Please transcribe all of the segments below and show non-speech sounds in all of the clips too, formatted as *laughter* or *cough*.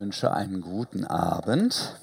Ich wünsche einen guten Abend.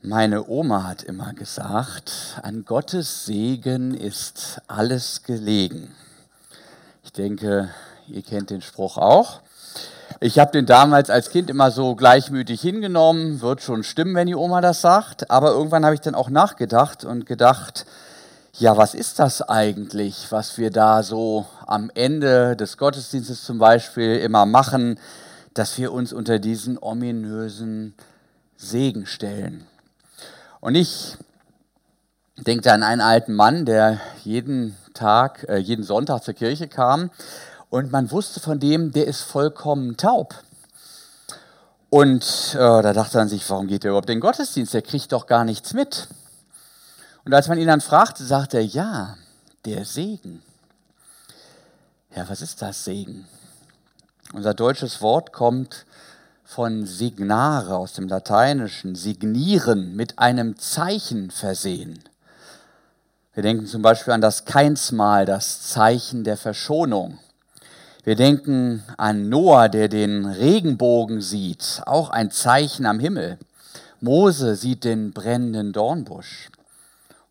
Meine Oma hat immer gesagt, an Gottes Segen ist alles gelegen. Ich denke, ihr kennt den Spruch auch. Ich habe den damals als Kind immer so gleichmütig hingenommen, wird schon stimmen, wenn die Oma das sagt. Aber irgendwann habe ich dann auch nachgedacht und gedacht, ja, was ist das eigentlich, was wir da so am Ende des Gottesdienstes zum Beispiel immer machen? Dass wir uns unter diesen ominösen Segen stellen. Und ich denke an einen alten Mann, der jeden Tag, äh, jeden Sonntag zur Kirche kam und man wusste von dem, der ist vollkommen taub. Und äh, da dachte man sich, warum geht er überhaupt in den Gottesdienst? Der kriegt doch gar nichts mit. Und als man ihn dann fragte, sagte er, ja, der Segen. Ja, was ist das Segen? Unser deutsches Wort kommt von signare aus dem Lateinischen, signieren, mit einem Zeichen versehen. Wir denken zum Beispiel an das Keinsmal, das Zeichen der Verschonung. Wir denken an Noah, der den Regenbogen sieht, auch ein Zeichen am Himmel. Mose sieht den brennenden Dornbusch.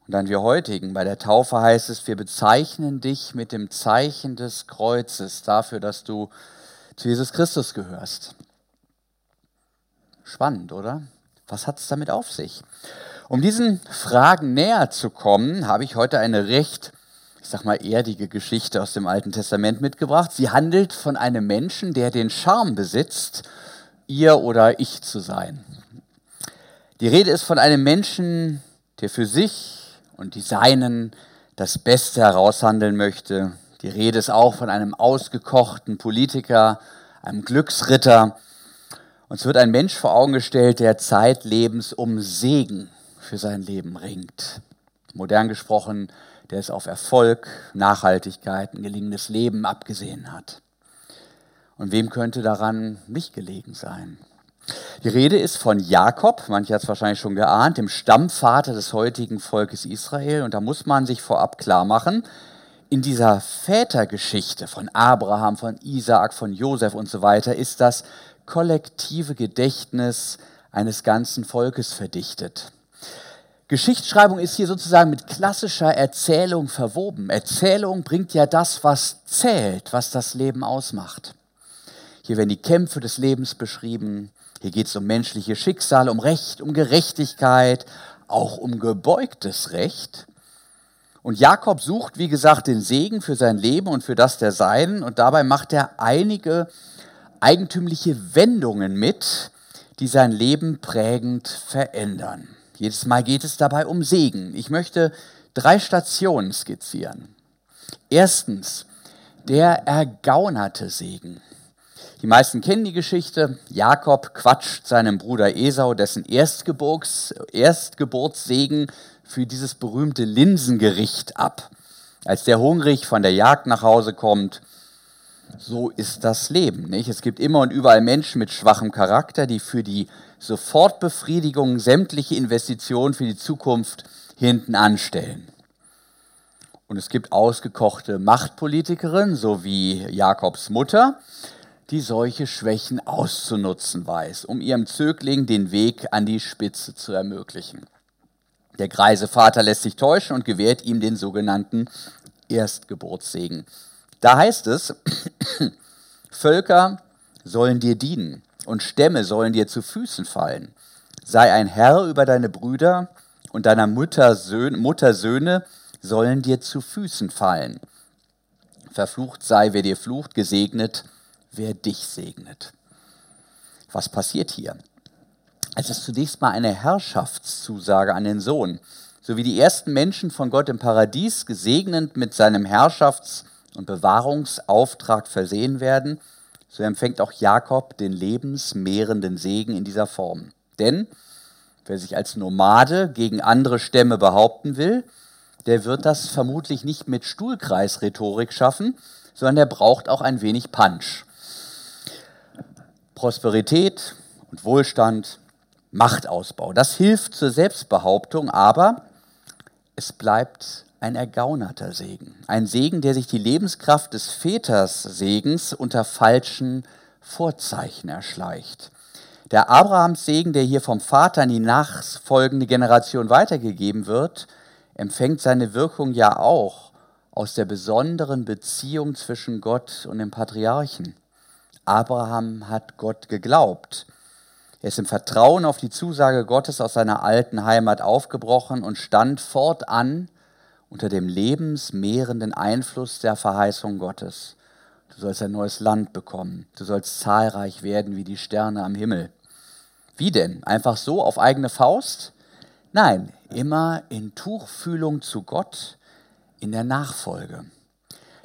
Und dann wir heutigen, bei der Taufe heißt es, wir bezeichnen dich mit dem Zeichen des Kreuzes dafür, dass du zu Jesus Christus gehörst. Spannend, oder? Was hat es damit auf sich? Um diesen Fragen näher zu kommen, habe ich heute eine recht, ich sag mal, erdige Geschichte aus dem Alten Testament mitgebracht. Sie handelt von einem Menschen, der den Charme besitzt, ihr oder ich zu sein. Die Rede ist von einem Menschen, der für sich und die Seinen das Beste heraushandeln möchte, die Rede ist auch von einem ausgekochten Politiker, einem Glücksritter. Uns wird ein Mensch vor Augen gestellt, der zeitlebens um Segen für sein Leben ringt. Modern gesprochen, der es auf Erfolg, Nachhaltigkeit, ein gelingendes Leben abgesehen hat. Und wem könnte daran nicht gelegen sein? Die Rede ist von Jakob, manche hat es wahrscheinlich schon geahnt, dem Stammvater des heutigen Volkes Israel. Und da muss man sich vorab klar machen, in dieser Vätergeschichte von Abraham, von Isaak, von Josef und so weiter ist das kollektive Gedächtnis eines ganzen Volkes verdichtet. Geschichtsschreibung ist hier sozusagen mit klassischer Erzählung verwoben. Erzählung bringt ja das, was zählt, was das Leben ausmacht. Hier werden die Kämpfe des Lebens beschrieben. Hier geht es um menschliche Schicksale, um Recht, um Gerechtigkeit, auch um gebeugtes Recht. Und Jakob sucht, wie gesagt, den Segen für sein Leben und für das der Seinen. Und dabei macht er einige eigentümliche Wendungen mit, die sein Leben prägend verändern. Jedes Mal geht es dabei um Segen. Ich möchte drei Stationen skizzieren. Erstens, der ergaunerte Segen. Die meisten kennen die Geschichte. Jakob quatscht seinem Bruder Esau dessen Erstgeburts, Erstgeburtssegen für dieses berühmte Linsengericht ab. Als der hungrig von der Jagd nach Hause kommt, so ist das Leben. Nicht? Es gibt immer und überall Menschen mit schwachem Charakter, die für die Sofortbefriedigung sämtliche Investitionen für die Zukunft hinten anstellen. Und es gibt ausgekochte Machtpolitikerinnen, so wie Jakobs Mutter, die solche Schwächen auszunutzen weiß, um ihrem Zögling den Weg an die Spitze zu ermöglichen. Der greise Vater lässt sich täuschen und gewährt ihm den sogenannten Erstgeburtssegen. Da heißt es, *clears throat* Völker sollen dir dienen und Stämme sollen dir zu Füßen fallen. Sei ein Herr über deine Brüder und deiner Mutter Söhne, Mutter Söhne sollen dir zu Füßen fallen. Verflucht sei, wer dir flucht, gesegnet, wer dich segnet. Was passiert hier? Es ist zunächst mal eine Herrschaftszusage an den Sohn. So wie die ersten Menschen von Gott im Paradies gesegnet mit seinem Herrschafts- und Bewahrungsauftrag versehen werden, so empfängt auch Jakob den lebensmehrenden Segen in dieser Form. Denn wer sich als Nomade gegen andere Stämme behaupten will, der wird das vermutlich nicht mit Stuhlkreisrhetorik schaffen, sondern der braucht auch ein wenig Punch. Prosperität und Wohlstand Machtausbau. Das hilft zur Selbstbehauptung, aber es bleibt ein ergaunerter Segen. Ein Segen, der sich die Lebenskraft des Väterssegens unter falschen Vorzeichen erschleicht. Der Abrahamssegen, der hier vom Vater in die nachfolgende Generation weitergegeben wird, empfängt seine Wirkung ja auch aus der besonderen Beziehung zwischen Gott und dem Patriarchen. Abraham hat Gott geglaubt. Er ist im Vertrauen auf die Zusage Gottes aus seiner alten Heimat aufgebrochen und stand fortan unter dem lebensmehrenden Einfluss der Verheißung Gottes. Du sollst ein neues Land bekommen. Du sollst zahlreich werden wie die Sterne am Himmel. Wie denn? Einfach so auf eigene Faust? Nein, immer in Tuchfühlung zu Gott, in der Nachfolge.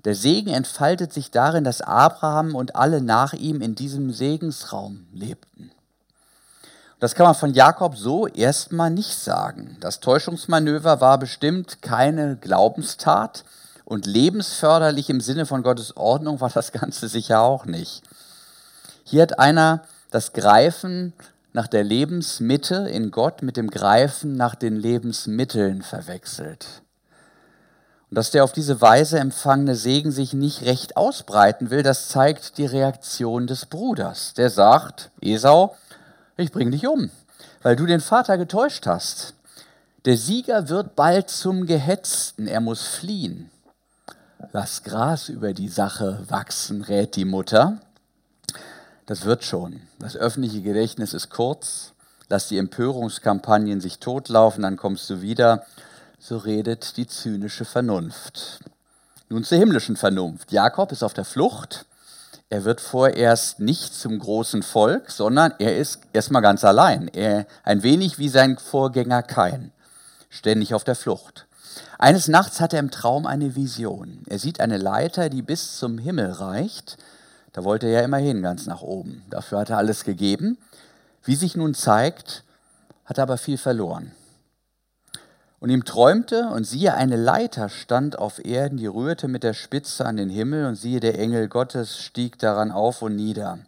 Der Segen entfaltet sich darin, dass Abraham und alle nach ihm in diesem Segensraum lebten. Das kann man von Jakob so erstmal nicht sagen. Das Täuschungsmanöver war bestimmt keine Glaubenstat und lebensförderlich im Sinne von Gottes Ordnung war das Ganze sicher auch nicht. Hier hat einer das Greifen nach der Lebensmitte in Gott mit dem Greifen nach den Lebensmitteln verwechselt. Und dass der auf diese Weise empfangene Segen sich nicht recht ausbreiten will, das zeigt die Reaktion des Bruders. Der sagt, Esau, ich bringe dich um, weil du den Vater getäuscht hast. Der Sieger wird bald zum Gehetzten, er muss fliehen. Lass Gras über die Sache wachsen, rät die Mutter. Das wird schon. Das öffentliche Gedächtnis ist kurz. Lass die Empörungskampagnen sich totlaufen, dann kommst du wieder. So redet die zynische Vernunft. Nun zur himmlischen Vernunft. Jakob ist auf der Flucht. Er wird vorerst nicht zum großen Volk, sondern er ist erstmal ganz allein. Er, ein wenig wie sein Vorgänger Kain, ständig auf der Flucht. Eines Nachts hat er im Traum eine Vision. Er sieht eine Leiter, die bis zum Himmel reicht da wollte er ja immerhin ganz nach oben. Dafür hat er alles gegeben. Wie sich nun zeigt, hat er aber viel verloren. Und ihm träumte, und siehe, eine Leiter stand auf Erden, die rührte mit der Spitze an den Himmel, und siehe, der Engel Gottes stieg daran auf und nieder.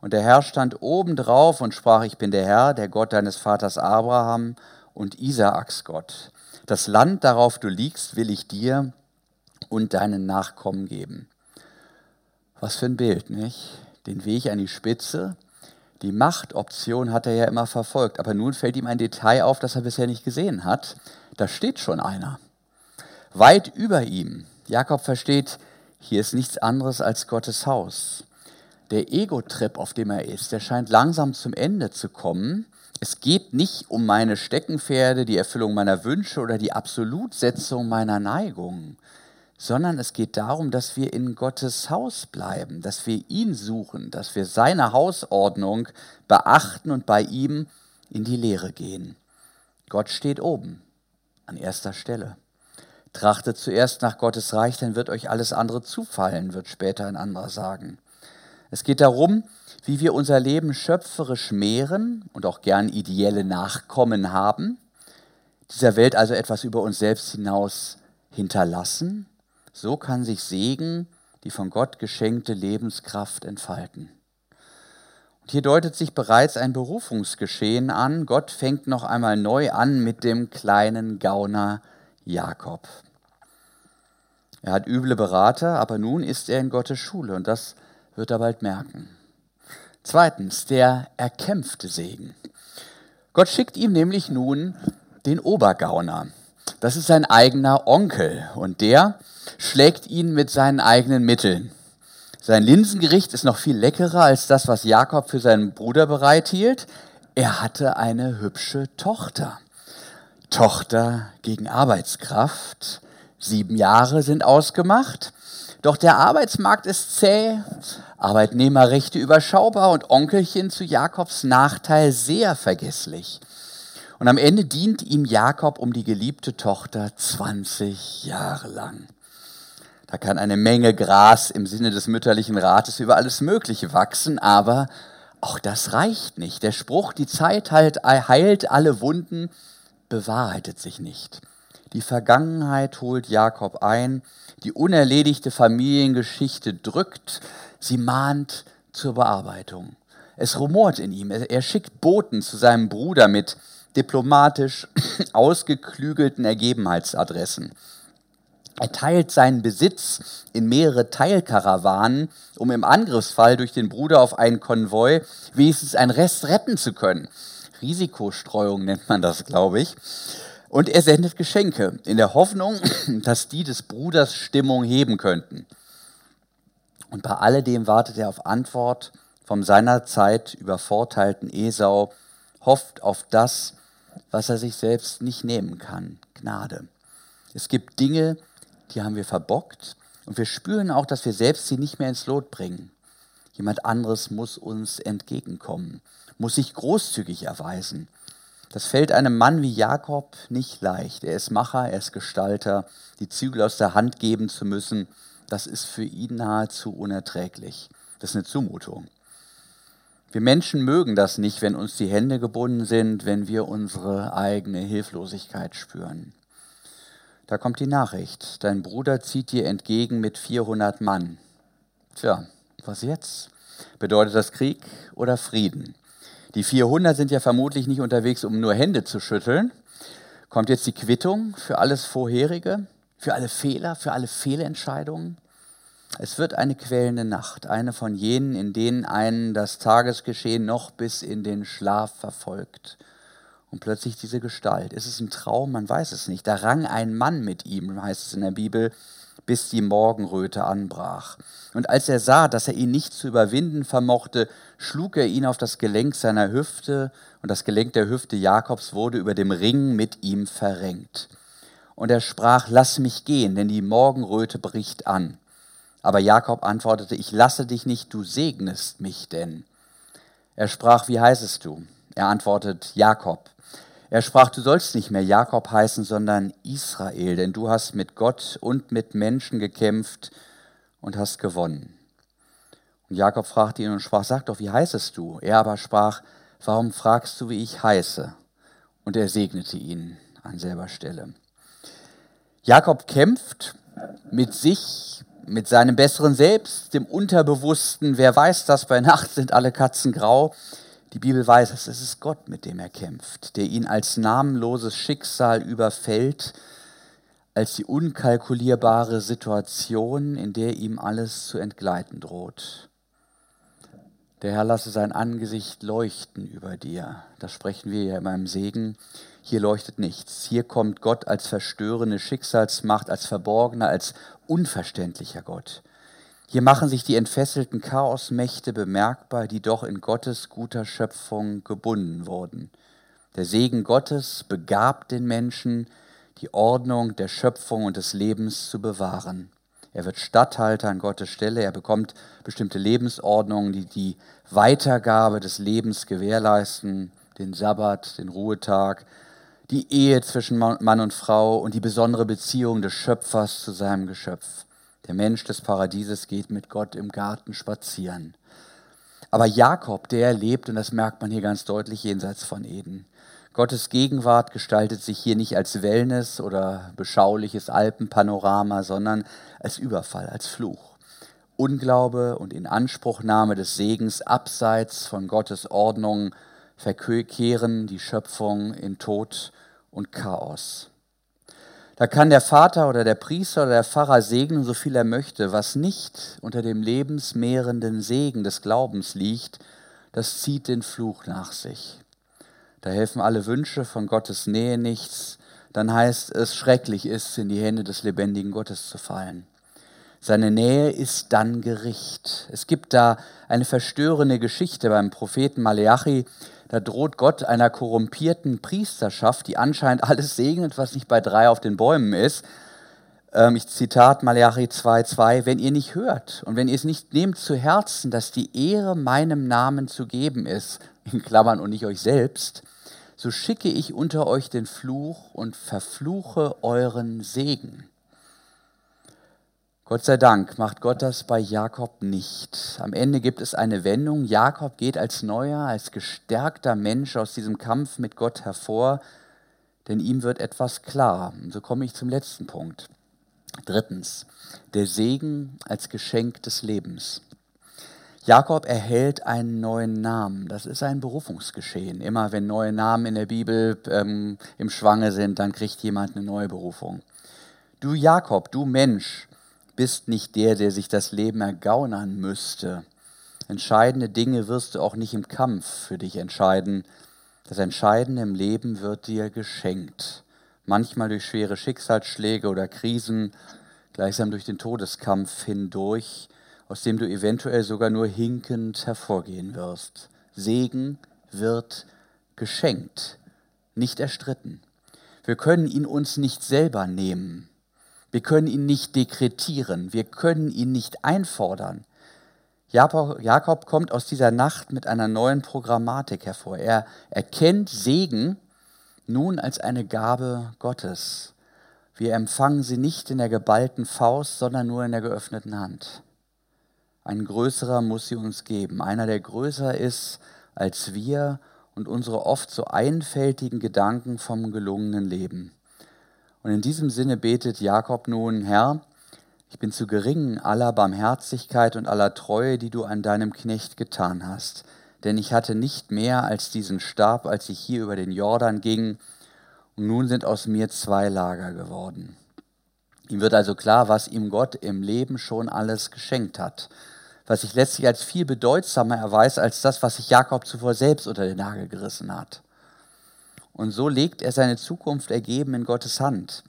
Und der Herr stand oben drauf und sprach, ich bin der Herr, der Gott deines Vaters Abraham und Isaaks Gott. Das Land, darauf du liegst, will ich dir und deinen Nachkommen geben. Was für ein Bild, nicht? Den Weg an die Spitze. Die Machtoption hat er ja immer verfolgt, aber nun fällt ihm ein Detail auf, das er bisher nicht gesehen hat. Da steht schon einer. Weit über ihm. Jakob versteht, hier ist nichts anderes als Gottes Haus. Der Ego-Trip, auf dem er ist, der scheint langsam zum Ende zu kommen. Es geht nicht um meine Steckenpferde, die Erfüllung meiner Wünsche oder die Absolutsetzung meiner Neigungen sondern es geht darum, dass wir in Gottes Haus bleiben, dass wir ihn suchen, dass wir seine Hausordnung beachten und bei ihm in die Lehre gehen. Gott steht oben, an erster Stelle. Trachtet zuerst nach Gottes Reich, dann wird euch alles andere zufallen, wird später ein anderer sagen. Es geht darum, wie wir unser Leben schöpferisch mehren und auch gern ideelle Nachkommen haben, dieser Welt also etwas über uns selbst hinaus hinterlassen so kann sich Segen, die von Gott geschenkte Lebenskraft entfalten. Und hier deutet sich bereits ein Berufungsgeschehen an. Gott fängt noch einmal neu an mit dem kleinen Gauner Jakob. Er hat üble Berater, aber nun ist er in Gottes Schule und das wird er bald merken. Zweitens, der erkämpfte Segen. Gott schickt ihm nämlich nun den Obergauner. Das ist sein eigener Onkel und der schlägt ihn mit seinen eigenen Mitteln. Sein Linsengericht ist noch viel leckerer als das, was Jakob für seinen Bruder bereithielt. Er hatte eine hübsche Tochter. Tochter gegen Arbeitskraft. Sieben Jahre sind ausgemacht. Doch der Arbeitsmarkt ist zäh, Arbeitnehmerrechte überschaubar und Onkelchen zu Jakobs Nachteil sehr vergesslich. Und am Ende dient ihm Jakob um die geliebte Tochter 20 Jahre lang. Da kann eine Menge Gras im Sinne des mütterlichen Rates über alles Mögliche wachsen, aber auch das reicht nicht. Der Spruch, die Zeit heilt alle Wunden, bewahrheitet sich nicht. Die Vergangenheit holt Jakob ein, die unerledigte Familiengeschichte drückt, sie mahnt zur Bearbeitung. Es rumort in ihm, er schickt Boten zu seinem Bruder mit diplomatisch *clears throat* ausgeklügelten Ergebenheitsadressen. Er teilt seinen Besitz in mehrere Teilkarawanen, um im Angriffsfall durch den Bruder auf einen Konvoi wenigstens einen Rest retten zu können. Risikostreuung nennt man das, glaube ich. Und er sendet Geschenke in der Hoffnung, *clears throat* dass die des Bruders Stimmung heben könnten. Und bei alledem wartet er auf Antwort vom seinerzeit übervorteilten Esau, hofft auf das, was er sich selbst nicht nehmen kann, Gnade. Es gibt Dinge, die haben wir verbockt und wir spüren auch, dass wir selbst sie nicht mehr ins Lot bringen. Jemand anderes muss uns entgegenkommen, muss sich großzügig erweisen. Das fällt einem Mann wie Jakob nicht leicht. Er ist Macher, er ist Gestalter. Die Zügel aus der Hand geben zu müssen, das ist für ihn nahezu unerträglich. Das ist eine Zumutung. Wir Menschen mögen das nicht, wenn uns die Hände gebunden sind, wenn wir unsere eigene Hilflosigkeit spüren. Da kommt die Nachricht, dein Bruder zieht dir entgegen mit 400 Mann. Tja, was jetzt? Bedeutet das Krieg oder Frieden? Die 400 sind ja vermutlich nicht unterwegs, um nur Hände zu schütteln. Kommt jetzt die Quittung für alles Vorherige, für alle Fehler, für alle Fehlentscheidungen? Es wird eine quälende Nacht, eine von jenen, in denen einen das Tagesgeschehen noch bis in den Schlaf verfolgt und plötzlich diese Gestalt. Ist es ein Traum? Man weiß es nicht. Da rang ein Mann mit ihm, heißt es in der Bibel, bis die Morgenröte anbrach. Und als er sah, dass er ihn nicht zu überwinden vermochte, schlug er ihn auf das Gelenk seiner Hüfte, und das Gelenk der Hüfte Jakobs wurde über dem Ring mit ihm verrenkt. Und er sprach, lass mich gehen, denn die Morgenröte bricht an. Aber Jakob antwortete, ich lasse dich nicht, du segnest mich denn. Er sprach, wie heißest du? Er antwortet, Jakob. Er sprach, du sollst nicht mehr Jakob heißen, sondern Israel, denn du hast mit Gott und mit Menschen gekämpft und hast gewonnen. Und Jakob fragte ihn und sprach, sag doch, wie heißest du? Er aber sprach, warum fragst du, wie ich heiße? Und er segnete ihn an selber Stelle. Jakob kämpft mit sich, mit seinem besseren Selbst, dem Unterbewussten. Wer weiß das, bei Nacht sind alle Katzen grau. Die Bibel weiß es, es ist Gott, mit dem er kämpft, der ihn als namenloses Schicksal überfällt, als die unkalkulierbare Situation, in der ihm alles zu entgleiten droht. Der Herr lasse sein Angesicht leuchten über dir. Das sprechen wir ja immer im Segen. Hier leuchtet nichts. Hier kommt Gott als verstörende Schicksalsmacht, als verborgener, als unverständlicher Gott. Hier machen sich die entfesselten Chaosmächte bemerkbar, die doch in Gottes guter Schöpfung gebunden wurden. Der Segen Gottes begabt den Menschen, die Ordnung der Schöpfung und des Lebens zu bewahren. Er wird Statthalter an Gottes Stelle, er bekommt bestimmte Lebensordnungen, die die Weitergabe des Lebens gewährleisten, den Sabbat, den Ruhetag, die Ehe zwischen Mann und Frau und die besondere Beziehung des Schöpfers zu seinem Geschöpf. Der Mensch des Paradieses geht mit Gott im Garten spazieren. Aber Jakob, der lebt, und das merkt man hier ganz deutlich jenseits von Eden. Gottes Gegenwart gestaltet sich hier nicht als Wellness oder beschauliches Alpenpanorama, sondern als Überfall, als Fluch. Unglaube und Inanspruchnahme des Segens abseits von Gottes Ordnung verkehren die Schöpfung in Tod und Chaos. Da kann der Vater oder der Priester oder der Pfarrer segnen, so viel er möchte. Was nicht unter dem lebensmehrenden Segen des Glaubens liegt, das zieht den Fluch nach sich. Da helfen alle Wünsche von Gottes Nähe nichts. Dann heißt es, schrecklich ist, in die Hände des lebendigen Gottes zu fallen. Seine Nähe ist dann Gericht. Es gibt da eine verstörende Geschichte beim Propheten Maleachi, da droht Gott einer korrumpierten Priesterschaft, die anscheinend alles segnet, was nicht bei drei auf den Bäumen ist. Ähm, ich Zitat Malachi 2,2, wenn ihr nicht hört und wenn ihr es nicht nehmt zu Herzen, dass die Ehre meinem Namen zu geben ist, *laughs* in Klammern und nicht euch selbst, so schicke ich unter euch den Fluch und verfluche euren Segen. Gott sei Dank macht Gott das bei Jakob nicht. Am Ende gibt es eine Wendung. Jakob geht als neuer, als gestärkter Mensch aus diesem Kampf mit Gott hervor, denn ihm wird etwas klar. Und so komme ich zum letzten Punkt. Drittens, der Segen als Geschenk des Lebens. Jakob erhält einen neuen Namen. Das ist ein Berufungsgeschehen. Immer wenn neue Namen in der Bibel ähm, im Schwange sind, dann kriegt jemand eine neue Berufung. Du Jakob, du Mensch, bist nicht der, der sich das Leben ergaunern müsste. Entscheidende Dinge wirst du auch nicht im Kampf für dich entscheiden. Das Entscheidende im Leben wird dir geschenkt. Manchmal durch schwere Schicksalsschläge oder Krisen, gleichsam durch den Todeskampf hindurch, aus dem du eventuell sogar nur hinkend hervorgehen wirst. Segen wird geschenkt, nicht erstritten. Wir können ihn uns nicht selber nehmen. Wir können ihn nicht dekretieren. Wir können ihn nicht einfordern. Jakob kommt aus dieser Nacht mit einer neuen Programmatik hervor. Er erkennt Segen nun als eine Gabe Gottes. Wir empfangen sie nicht in der geballten Faust, sondern nur in der geöffneten Hand. Ein größerer muss sie uns geben, einer, der größer ist als wir und unsere oft so einfältigen Gedanken vom gelungenen Leben. Und in diesem Sinne betet Jakob nun, Herr, ich bin zu gering aller Barmherzigkeit und aller Treue, die du an deinem Knecht getan hast. Denn ich hatte nicht mehr als diesen Stab, als ich hier über den Jordan ging, und nun sind aus mir zwei Lager geworden. Ihm wird also klar, was ihm Gott im Leben schon alles geschenkt hat, was sich letztlich als viel bedeutsamer erweist als das, was sich Jakob zuvor selbst unter den Nagel gerissen hat. Und so legt er seine Zukunft ergeben in Gottes Hand.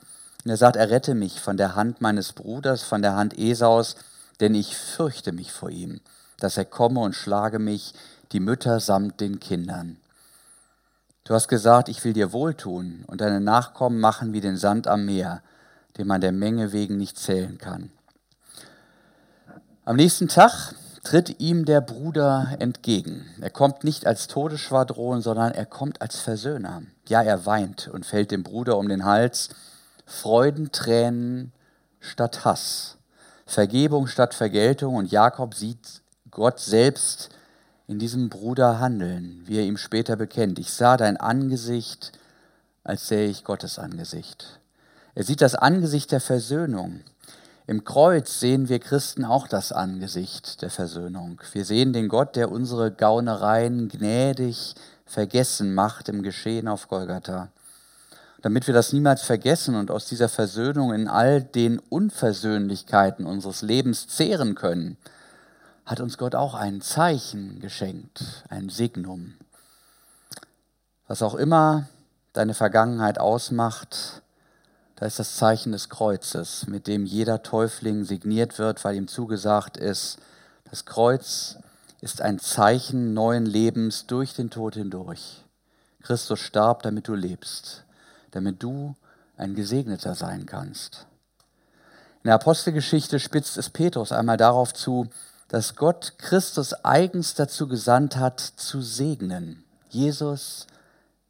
Und er sagt, er rette mich von der Hand meines Bruders, von der Hand Esaus, denn ich fürchte mich vor ihm, dass er komme und schlage mich, die Mütter samt den Kindern. Du hast gesagt, ich will dir wohltun und deine Nachkommen machen wie den Sand am Meer, den man der Menge wegen nicht zählen kann. Am nächsten Tag tritt ihm der Bruder entgegen. Er kommt nicht als Todesschwadron, sondern er kommt als Versöhner. Ja, er weint und fällt dem Bruder um den Hals Freudentränen statt Hass, Vergebung statt Vergeltung. Und Jakob sieht Gott selbst in diesem Bruder handeln, wie er ihm später bekennt. Ich sah dein Angesicht, als sähe ich Gottes Angesicht. Er sieht das Angesicht der Versöhnung. Im Kreuz sehen wir Christen auch das Angesicht der Versöhnung. Wir sehen den Gott, der unsere Gaunereien gnädig vergessen macht im Geschehen auf Golgatha damit wir das niemals vergessen und aus dieser Versöhnung in all den Unversöhnlichkeiten unseres Lebens zehren können, hat uns Gott auch ein Zeichen geschenkt, ein Signum. Was auch immer deine Vergangenheit ausmacht, da ist das Zeichen des Kreuzes, mit dem jeder Täufling signiert wird, weil ihm zugesagt ist, das Kreuz ist ein Zeichen neuen Lebens durch den Tod hindurch. Christus starb, damit du lebst damit du ein Gesegneter sein kannst. In der Apostelgeschichte spitzt es Petrus einmal darauf zu, dass Gott Christus eigens dazu gesandt hat, zu segnen. Jesus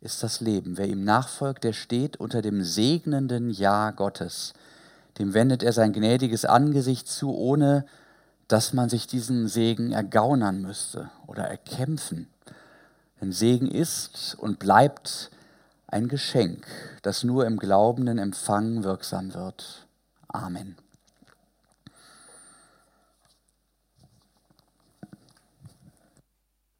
ist das Leben. Wer ihm nachfolgt, der steht unter dem segnenden Ja Gottes. Dem wendet er sein gnädiges Angesicht zu, ohne dass man sich diesen Segen ergaunern müsste oder erkämpfen. Denn Segen ist und bleibt ein Geschenk, das nur im glaubenden Empfang wirksam wird. Amen.